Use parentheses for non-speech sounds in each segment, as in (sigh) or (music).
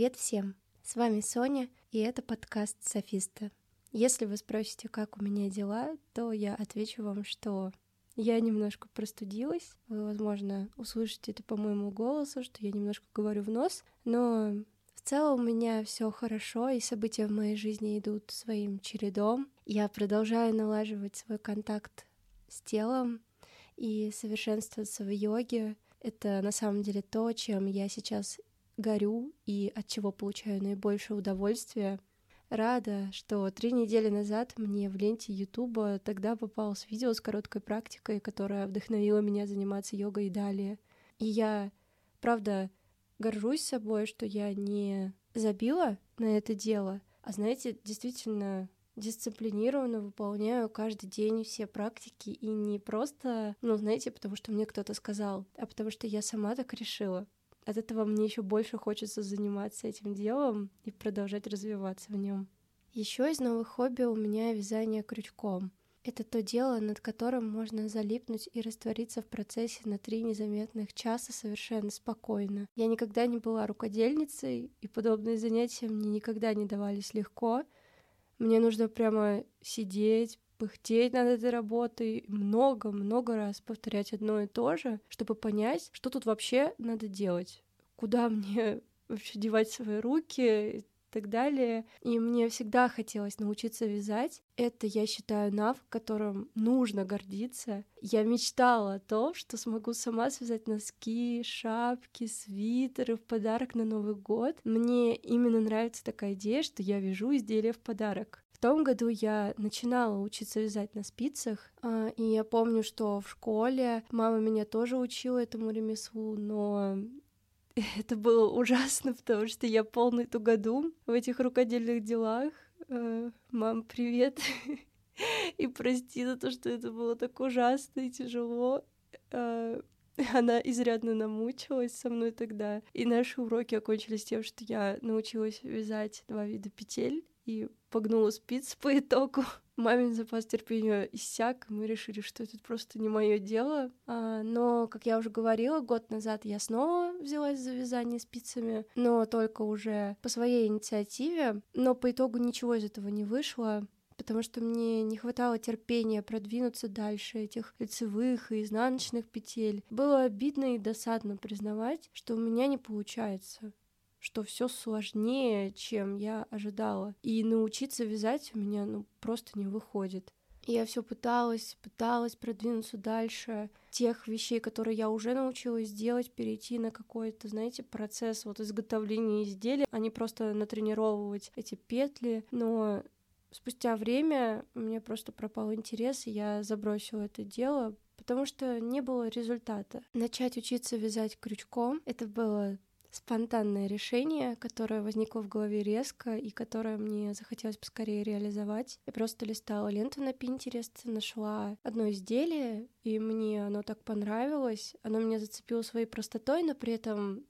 Привет всем! С вами Соня, и это подкаст «Софиста». Если вы спросите, как у меня дела, то я отвечу вам, что я немножко простудилась. Вы, возможно, услышите это по моему голосу, что я немножко говорю в нос, но в целом у меня все хорошо, и события в моей жизни идут своим чередом. Я продолжаю налаживать свой контакт с телом и совершенствоваться в йоге. Это на самом деле то, чем я сейчас горю и от чего получаю наибольшее удовольствие. Рада, что три недели назад мне в ленте Ютуба тогда попалось видео с короткой практикой, которая вдохновила меня заниматься йогой и далее. И я, правда, горжусь собой, что я не забила на это дело, а, знаете, действительно дисциплинированно выполняю каждый день все практики, и не просто, ну, знаете, потому что мне кто-то сказал, а потому что я сама так решила от этого мне еще больше хочется заниматься этим делом и продолжать развиваться в нем. Еще из новых хобби у меня вязание крючком. Это то дело, над которым можно залипнуть и раствориться в процессе на три незаметных часа совершенно спокойно. Я никогда не была рукодельницей, и подобные занятия мне никогда не давались легко. Мне нужно прямо сидеть, пыхтеть над этой работой, много-много раз повторять одно и то же, чтобы понять, что тут вообще надо делать, куда (laughs) мне вообще девать свои руки и так далее. И мне всегда хотелось научиться вязать. Это, я считаю, навык, которым нужно гордиться. Я мечтала о том, что смогу сама связать носки, шапки, свитеры в подарок на Новый год. Мне именно нравится такая идея, что я вяжу изделия в подарок. В том году я начинала учиться вязать на спицах, а, и я помню, что в школе мама меня тоже учила этому ремеслу, но (laughs) это было ужасно, потому что я полный тугодум в этих рукодельных делах. А, мам, привет. (laughs) И прости за то, что это было так ужасно и тяжело. А, (laughs) она изрядно намучилась со мной тогда. И наши уроки окончились тем, что я научилась вязать два вида петель и погнула спиц по итогу. (laughs) Мамин запас терпения иссяк, и мы решили, что это просто не мое дело. А, но, как я уже говорила, год назад я снова взялась за вязание спицами, но только уже по своей инициативе. Но по итогу ничего из этого не вышло потому что мне не хватало терпения продвинуться дальше этих лицевых и изнаночных петель. Было обидно и досадно признавать, что у меня не получается что все сложнее, чем я ожидала. И научиться вязать у меня ну, просто не выходит. я все пыталась, пыталась продвинуться дальше. Тех вещей, которые я уже научилась делать, перейти на какой-то, знаете, процесс вот изготовления изделия, а не просто натренировывать эти петли. Но спустя время у меня просто пропал интерес, и я забросила это дело, потому что не было результата. Начать учиться вязать крючком — это было спонтанное решение, которое возникло в голове резко и которое мне захотелось поскорее реализовать. Я просто листала ленту на Pinterest, нашла одно изделие, и мне оно так понравилось. Оно меня зацепило своей простотой, но при этом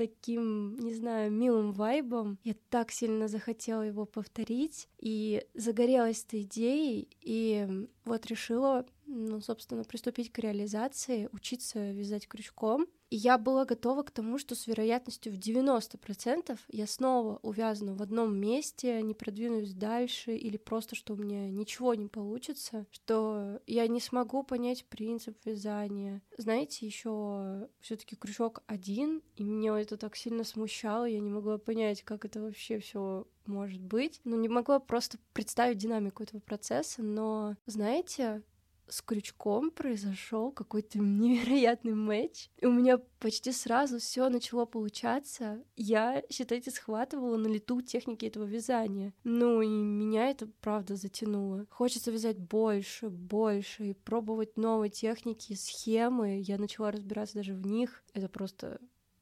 таким, не знаю, милым вайбом. Я так сильно захотела его повторить и загорелась этой идеей, и вот решила, ну, собственно, приступить к реализации, учиться вязать крючком. И я была готова к тому, что с вероятностью в 90% я снова увязну в одном месте, не продвинусь дальше, или просто, что у меня ничего не получится, что я не смогу понять принцип вязания. Знаете, еще все таки крючок один, и меня это так сильно смущало, я не могла понять, как это вообще все может быть. Ну, не могла просто представить динамику этого процесса, но, знаете, с крючком произошел какой-то (laughs) невероятный матч. И у меня почти сразу все начало получаться. Я, считайте, схватывала на лету техники этого вязания. Ну и меня это правда затянуло. Хочется вязать больше, больше и пробовать новые техники, схемы. Я начала разбираться даже в них. Это просто...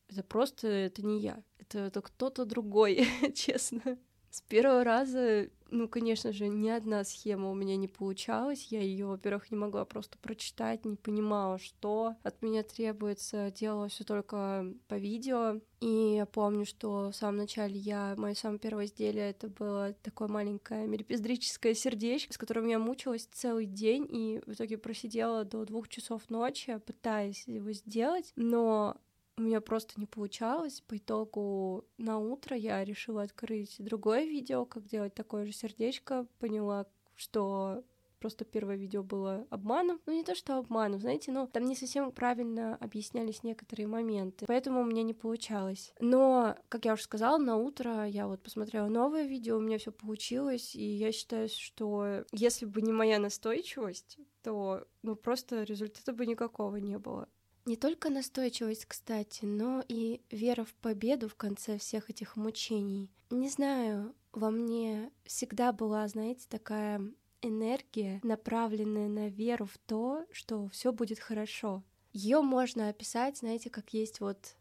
Это просто... Это не я. Это, это кто-то другой, (laughs) честно. С первого раза, ну, конечно же, ни одна схема у меня не получалась. Я ее, во-первых, не могла просто прочитать, не понимала, что от меня требуется. Делала все только по видео. И я помню, что в самом начале я... Мое самое первое изделие это было такое маленькое мелепиздрическое сердечко, с которым я мучилась целый день и в итоге просидела до двух часов ночи, пытаясь его сделать. Но у меня просто не получалось. По итогу на утро я решила открыть другое видео, как делать такое же сердечко. Поняла, что просто первое видео было обманом. Ну, не то, что обманом, знаете, но там не совсем правильно объяснялись некоторые моменты, поэтому у меня не получалось. Но, как я уже сказала, на утро я вот посмотрела новое видео, у меня все получилось, и я считаю, что если бы не моя настойчивость, то ну просто результата бы никакого не было. Не только настойчивость, кстати, но и вера в победу в конце всех этих мучений. Не знаю, во мне всегда была, знаете, такая энергия, направленная на веру в то, что все будет хорошо. Ее можно описать, знаете, как есть вот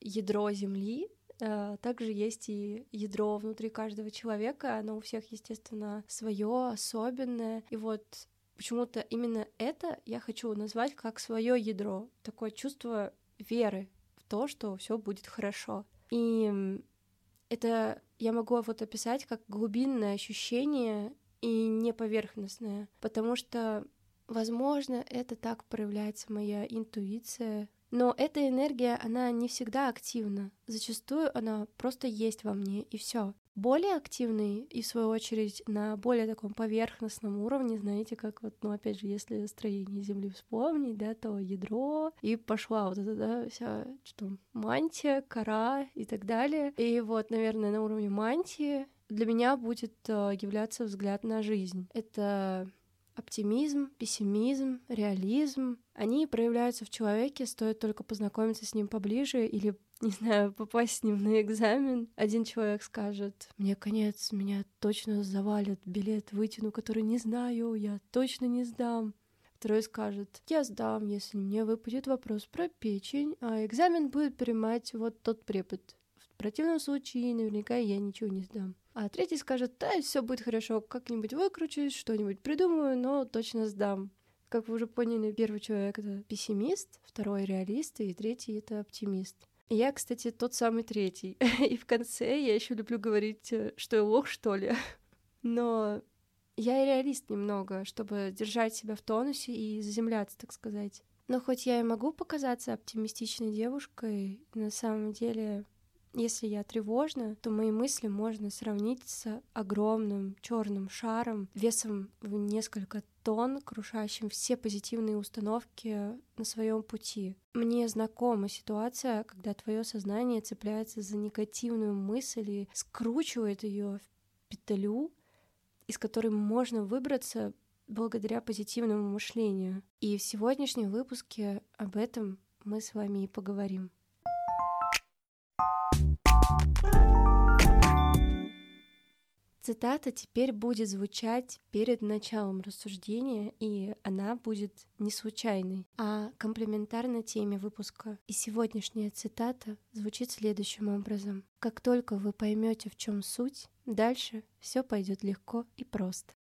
ядро Земли, а также есть и ядро внутри каждого человека, оно у всех, естественно, свое, особенное. И вот почему-то именно это я хочу назвать как свое ядро, такое чувство веры в то, что все будет хорошо. И это я могу вот описать как глубинное ощущение и не поверхностное, потому что, возможно, это так проявляется моя интуиция, но эта энергия, она не всегда активна. Зачастую она просто есть во мне, и все. Более активный и, в свою очередь, на более таком поверхностном уровне, знаете, как вот, ну, опять же, если строение Земли вспомнить, да, то ядро, и пошла вот эта, да, вся, что мантия, кора и так далее. И вот, наверное, на уровне мантии для меня будет э, являться взгляд на жизнь. Это оптимизм, пессимизм, реализм. Они проявляются в человеке, стоит только познакомиться с ним поближе или, не знаю, (laughs) попасть с ним на экзамен. Один человек скажет, мне конец, меня точно завалят, билет вытяну, который не знаю, я точно не сдам. Второй скажет, я сдам, если мне выпадет вопрос про печень, а экзамен будет принимать вот тот препод. В противном случае наверняка я ничего не сдам. А третий скажет, да, все будет хорошо, как-нибудь выкручусь, что-нибудь придумаю, но точно сдам. Как вы уже поняли, первый человек — это пессимист, второй — реалист, и третий — это оптимист. Я, кстати, тот самый третий. (laughs) И в конце я еще люблю говорить, э, что я лох, что ли. (laughs) Но я и реалист немного, чтобы держать себя в тонусе и заземляться, так сказать. Но хоть я и могу показаться оптимистичной девушкой, на самом деле если я тревожна, то мои мысли можно сравнить с огромным черным шаром весом в несколько тонн, крушащим все позитивные установки на своем пути. Мне знакома ситуация, когда твое сознание цепляется за негативную мысль и скручивает ее в петлю, из которой можно выбраться благодаря позитивному мышлению. И в сегодняшнем выпуске об этом мы с вами и поговорим. Цитата теперь будет звучать перед началом рассуждения, и она будет не случайной, а комплементарна теме выпуска. И сегодняшняя цитата звучит следующим образом. Как только вы поймете, в чем суть, дальше все пойдет легко и просто.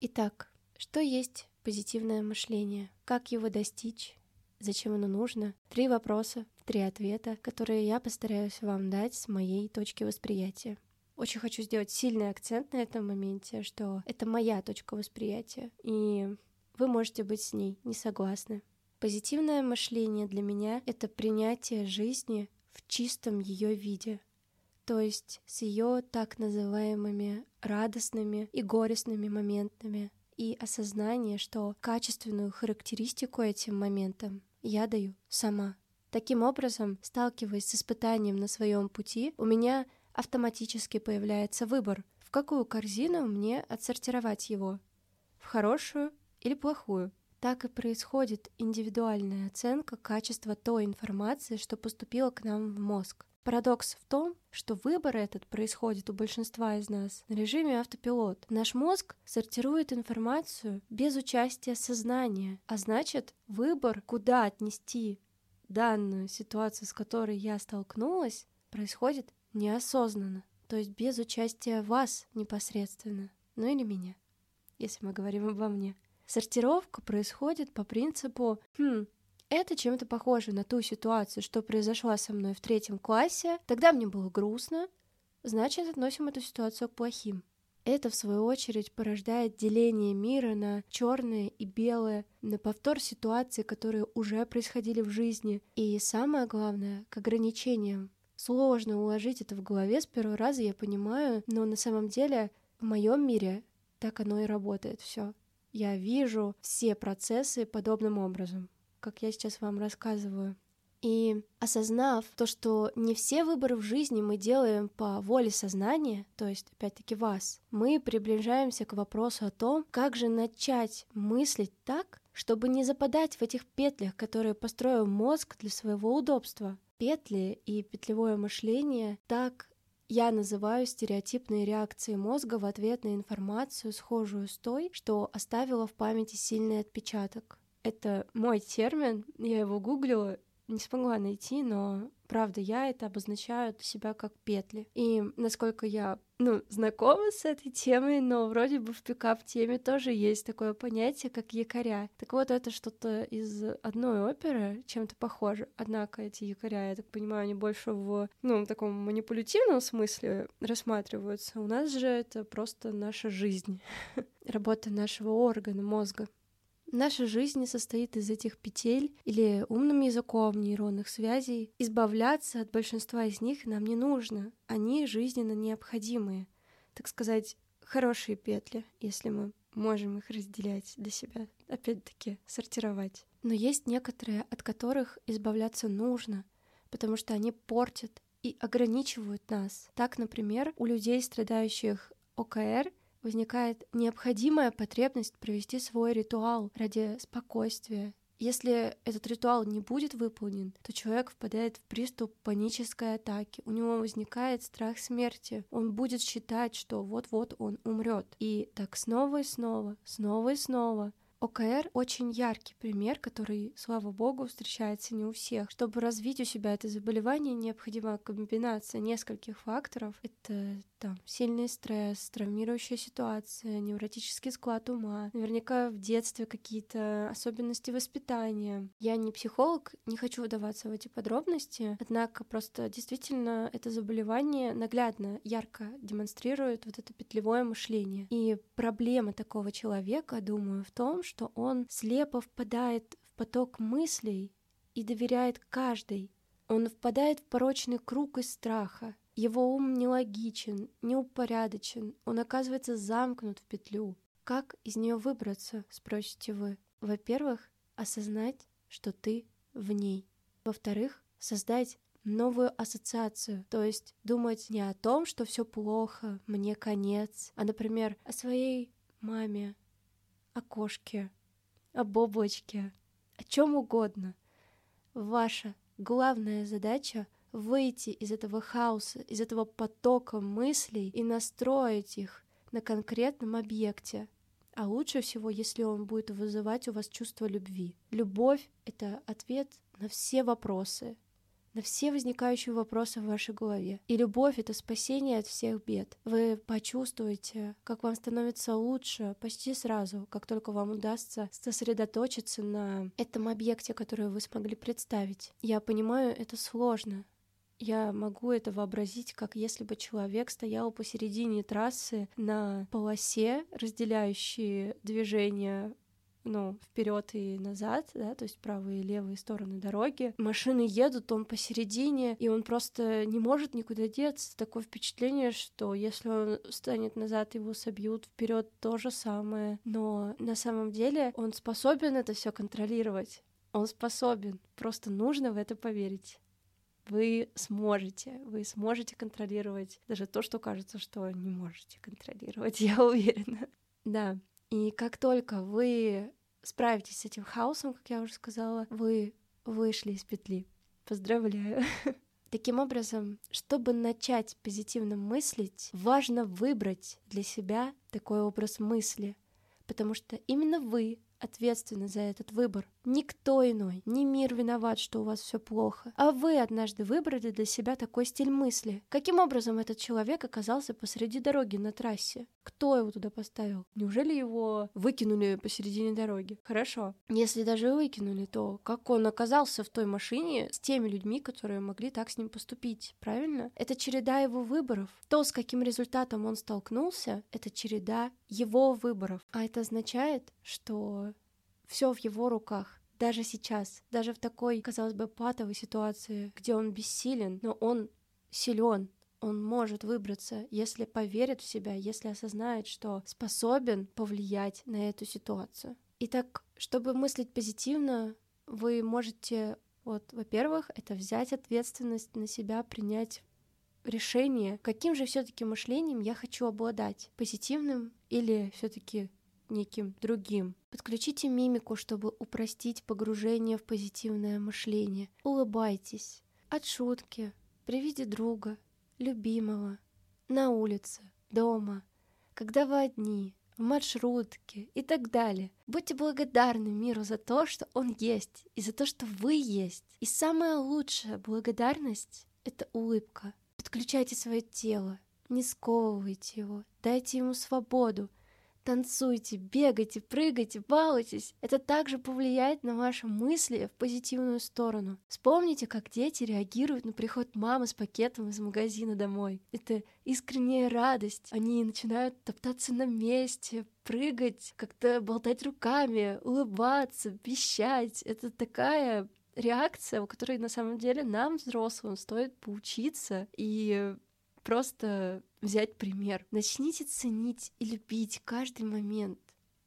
Итак, что есть позитивное мышление? Как его достичь? Зачем оно нужно? Три вопроса, три ответа, которые я постараюсь вам дать с моей точки восприятия. Очень хочу сделать сильный акцент на этом моменте, что это моя точка восприятия, и вы можете быть с ней не согласны. Позитивное мышление для меня — это принятие жизни в чистом ее виде, то есть с ее так называемыми радостными и горестными моментами, и осознание, что качественную характеристику этим моментам я даю сама. Таким образом, сталкиваясь с испытанием на своем пути, у меня автоматически появляется выбор, в какую корзину мне отсортировать его, в хорошую или плохую. Так и происходит индивидуальная оценка качества той информации, что поступила к нам в мозг. Парадокс в том, что выбор этот происходит у большинства из нас на режиме автопилот. Наш мозг сортирует информацию без участия сознания, а значит, выбор, куда отнести данную ситуацию, с которой я столкнулась, происходит неосознанно, то есть без участия вас непосредственно, ну или меня, если мы говорим обо мне. Сортировка происходит по принципу «Хм, это чем-то похоже на ту ситуацию, что произошла со мной в третьем классе, тогда мне было грустно, значит, относим эту ситуацию к плохим. Это, в свою очередь, порождает деление мира на черное и белое, на повтор ситуаций, которые уже происходили в жизни, и самое главное, к ограничениям. Сложно уложить это в голове с первого раза, я понимаю, но на самом деле в моем мире так оно и работает все. Я вижу все процессы подобным образом, как я сейчас вам рассказываю. И осознав то, что не все выборы в жизни мы делаем по воле сознания, то есть, опять-таки, вас, мы приближаемся к вопросу о том, как же начать мыслить так, чтобы не западать в этих петлях, которые построил мозг для своего удобства. Петли и петлевое мышление так я называю стереотипные реакции мозга в ответ на информацию, схожую с той, что оставила в памяти сильный отпечаток. Это мой термин, я его гуглила, не смогла найти, но правда, я это обозначаю для себя как петли. И насколько я, ну, знакома с этой темой, но вроде бы в пикап-теме тоже есть такое понятие, как якоря. Так вот, это что-то из одной оперы, чем-то похоже. Однако эти якоря, я так понимаю, они больше в, ну, таком манипулятивном смысле рассматриваются. У нас же это просто наша жизнь, (laughs) работа нашего органа, мозга. Наша жизнь состоит из этих петель или умным языком нейронных связей. Избавляться от большинства из них нам не нужно. Они жизненно необходимые. Так сказать, хорошие петли, если мы можем их разделять для себя, опять-таки сортировать. Но есть некоторые, от которых избавляться нужно, потому что они портят и ограничивают нас. Так, например, у людей, страдающих ОКР, возникает необходимая потребность провести свой ритуал ради спокойствия. Если этот ритуал не будет выполнен, то человек впадает в приступ панической атаки. У него возникает страх смерти. Он будет считать, что вот-вот он умрет. И так снова и снова, снова и снова. ОКР очень яркий пример, который, слава богу, встречается не у всех. Чтобы развить у себя это заболевание, необходима комбинация нескольких факторов. Это там сильный стресс, травмирующая ситуация, невротический склад ума, наверняка в детстве какие-то особенности воспитания. Я не психолог, не хочу вдаваться в эти подробности, однако просто действительно это заболевание наглядно, ярко демонстрирует вот это петлевое мышление. И проблема такого человека, думаю, в том, что он слепо впадает в поток мыслей и доверяет каждой. Он впадает в порочный круг из страха, его ум нелогичен, неупорядочен, он оказывается замкнут в петлю. Как из нее выбраться, спросите вы? Во-первых, осознать, что ты в ней. Во-вторых, создать новую ассоциацию, то есть думать не о том, что все плохо, мне конец, а, например, о своей маме, о кошке, об облачке, о чем угодно. Ваша главная задача — выйти из этого хаоса, из этого потока мыслей и настроить их на конкретном объекте. А лучше всего, если он будет вызывать у вас чувство любви. Любовь — это ответ на все вопросы, на все возникающие вопросы в вашей голове. И любовь — это спасение от всех бед. Вы почувствуете, как вам становится лучше почти сразу, как только вам удастся сосредоточиться на этом объекте, который вы смогли представить. Я понимаю, это сложно, я могу это вообразить, как если бы человек стоял посередине трассы на полосе, разделяющей движение ну, вперед и назад, да, то есть правые и левые стороны дороги. Машины едут, он посередине, и он просто не может никуда деться. Такое впечатление, что если он станет назад, его собьют, вперед то же самое. Но на самом деле он способен это все контролировать. Он способен. Просто нужно в это поверить вы сможете, вы сможете контролировать даже то, что кажется, что не можете контролировать, (laughs) я уверена. Да, и как только вы справитесь с этим хаосом, как я уже сказала, вы вышли из петли. Поздравляю. (laughs) Таким образом, чтобы начать позитивно мыслить, важно выбрать для себя такой образ мысли, потому что именно вы ответственны за этот выбор. Никто иной, не мир виноват, что у вас все плохо, а вы однажды выбрали для себя такой стиль мысли. Каким образом этот человек оказался посреди дороги на трассе? Кто его туда поставил? Неужели его выкинули посередине дороги? Хорошо. Если даже выкинули, то как он оказался в той машине с теми людьми, которые могли так с ним поступить? Правильно? Это череда его выборов. То, с каким результатом он столкнулся, это череда его выборов. А это означает, что все в его руках. Даже сейчас, даже в такой, казалось бы, патовой ситуации, где он бессилен, но он силен, он может выбраться, если поверит в себя, если осознает, что способен повлиять на эту ситуацию. Итак, чтобы мыслить позитивно, вы можете, вот, во-первых, это взять ответственность на себя, принять решение, каким же все-таки мышлением я хочу обладать, позитивным или все-таки неким другим. Подключите мимику, чтобы упростить погружение в позитивное мышление. Улыбайтесь. От шутки, при виде друга, любимого, на улице, дома, когда вы одни, в маршрутке и так далее. Будьте благодарны миру за то, что он есть, и за то, что вы есть. И самая лучшая благодарность — это улыбка. Подключайте свое тело, не сковывайте его, дайте ему свободу, Танцуйте, бегайте, прыгайте, балуйтесь. Это также повлияет на ваши мысли в позитивную сторону. Вспомните, как дети реагируют на приход мамы с пакетом из магазина домой. Это искренняя радость. Они начинают топтаться на месте, прыгать, как-то болтать руками, улыбаться, пищать. Это такая реакция, у которой на самом деле нам, взрослым, стоит поучиться и просто взять пример. Начните ценить и любить каждый момент,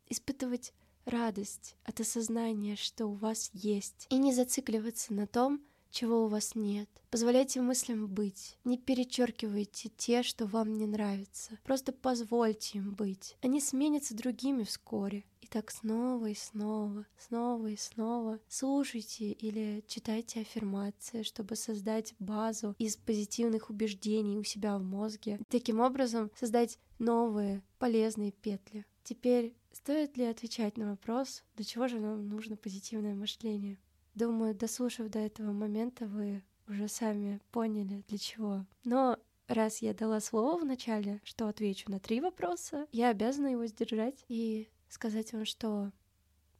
испытывать радость от осознания, что у вас есть, и не зацикливаться на том, чего у вас нет. Позволяйте мыслям быть. Не перечеркивайте те, что вам не нравятся. Просто позвольте им быть. Они сменятся другими вскоре. Так снова и снова, снова и снова слушайте или читайте аффирмации, чтобы создать базу из позитивных убеждений у себя в мозге. Таким образом создать новые полезные петли. Теперь стоит ли отвечать на вопрос, для чего же нам нужно позитивное мышление? Думаю, дослушав до этого момента, вы уже сами поняли, для чего. Но раз я дала слово в начале, что отвечу на три вопроса, я обязана его сдержать и сказать вам, что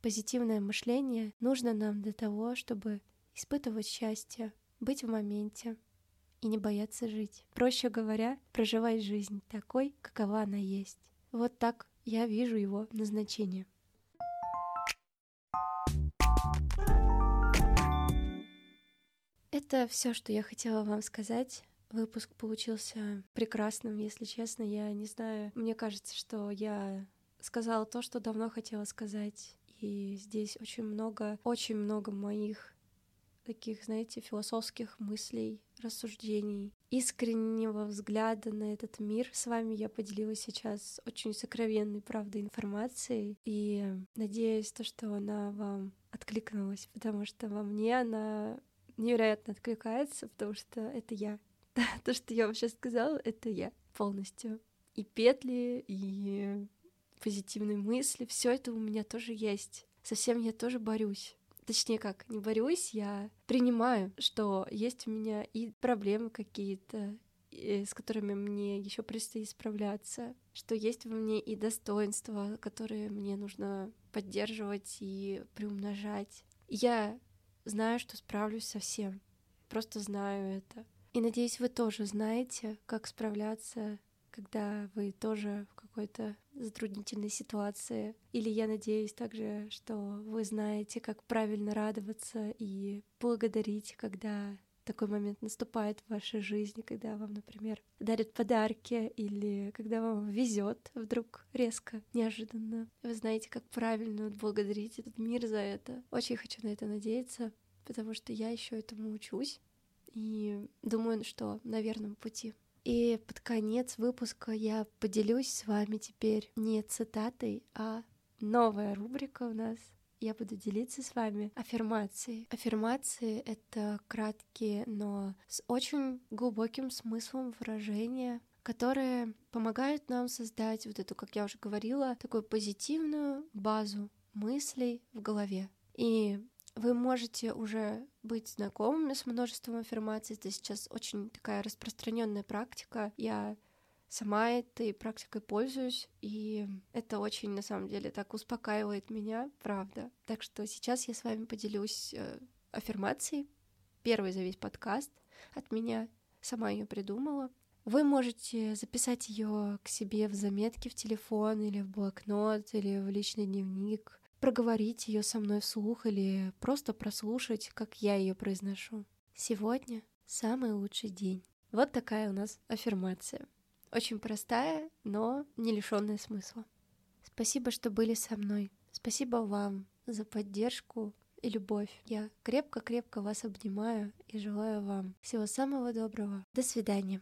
позитивное мышление нужно нам для того, чтобы испытывать счастье, быть в моменте и не бояться жить. Проще говоря, проживать жизнь такой, какова она есть. Вот так я вижу его назначение. Это все, что я хотела вам сказать. Выпуск получился прекрасным, если честно. Я не знаю, мне кажется, что я сказала то, что давно хотела сказать. И здесь очень много, очень много моих таких, знаете, философских мыслей, рассуждений, искреннего взгляда на этот мир. С вами я поделилась сейчас очень сокровенной, правда, информацией. И надеюсь, то, что она вам откликнулась, потому что во мне она невероятно откликается, потому что это я. (laughs) То, что я вообще сказала, это я полностью. И петли, и позитивные мысли, все это у меня тоже есть. Совсем я тоже борюсь. Точнее как, не борюсь, я принимаю, что есть у меня и проблемы какие-то, с которыми мне еще предстоит справляться, что есть во мне и достоинства, которые мне нужно поддерживать и приумножать. Я Знаю, что справлюсь со всем. Просто знаю это. И надеюсь, вы тоже знаете, как справляться, когда вы тоже в какой-то затруднительной ситуации. Или я надеюсь также, что вы знаете, как правильно радоваться и благодарить, когда такой момент наступает в вашей жизни, когда вам, например, дарят подарки или когда вам везет вдруг резко, неожиданно. Вы знаете, как правильно благодарить этот мир за это. Очень хочу на это надеяться, потому что я еще этому учусь и думаю, что на верном пути. И под конец выпуска я поделюсь с вами теперь не цитатой, а новая рубрика у нас я буду делиться с вами аффирмацией. Аффирмации — это краткие, но с очень глубоким смыслом выражения, которые помогают нам создать вот эту, как я уже говорила, такую позитивную базу мыслей в голове. И Вы можете уже быть знакомыми с множеством аффирмаций. Это сейчас очень такая распространенная практика. Я сама этой практикой пользуюсь, и это очень, на самом деле, так успокаивает меня, правда. Так что сейчас я с вами поделюсь э, аффирмацией. Первый за весь подкаст от меня. Сама ее придумала. Вы можете записать ее к себе в заметки в телефон или в блокнот или в личный дневник, проговорить ее со мной вслух или просто прослушать, как я ее произношу. Сегодня самый лучший день. Вот такая у нас аффирмация. Очень простая, но не лишенная смысла. Спасибо, что были со мной. Спасибо вам за поддержку и любовь. Я крепко-крепко вас обнимаю и желаю вам всего самого доброго. До свидания.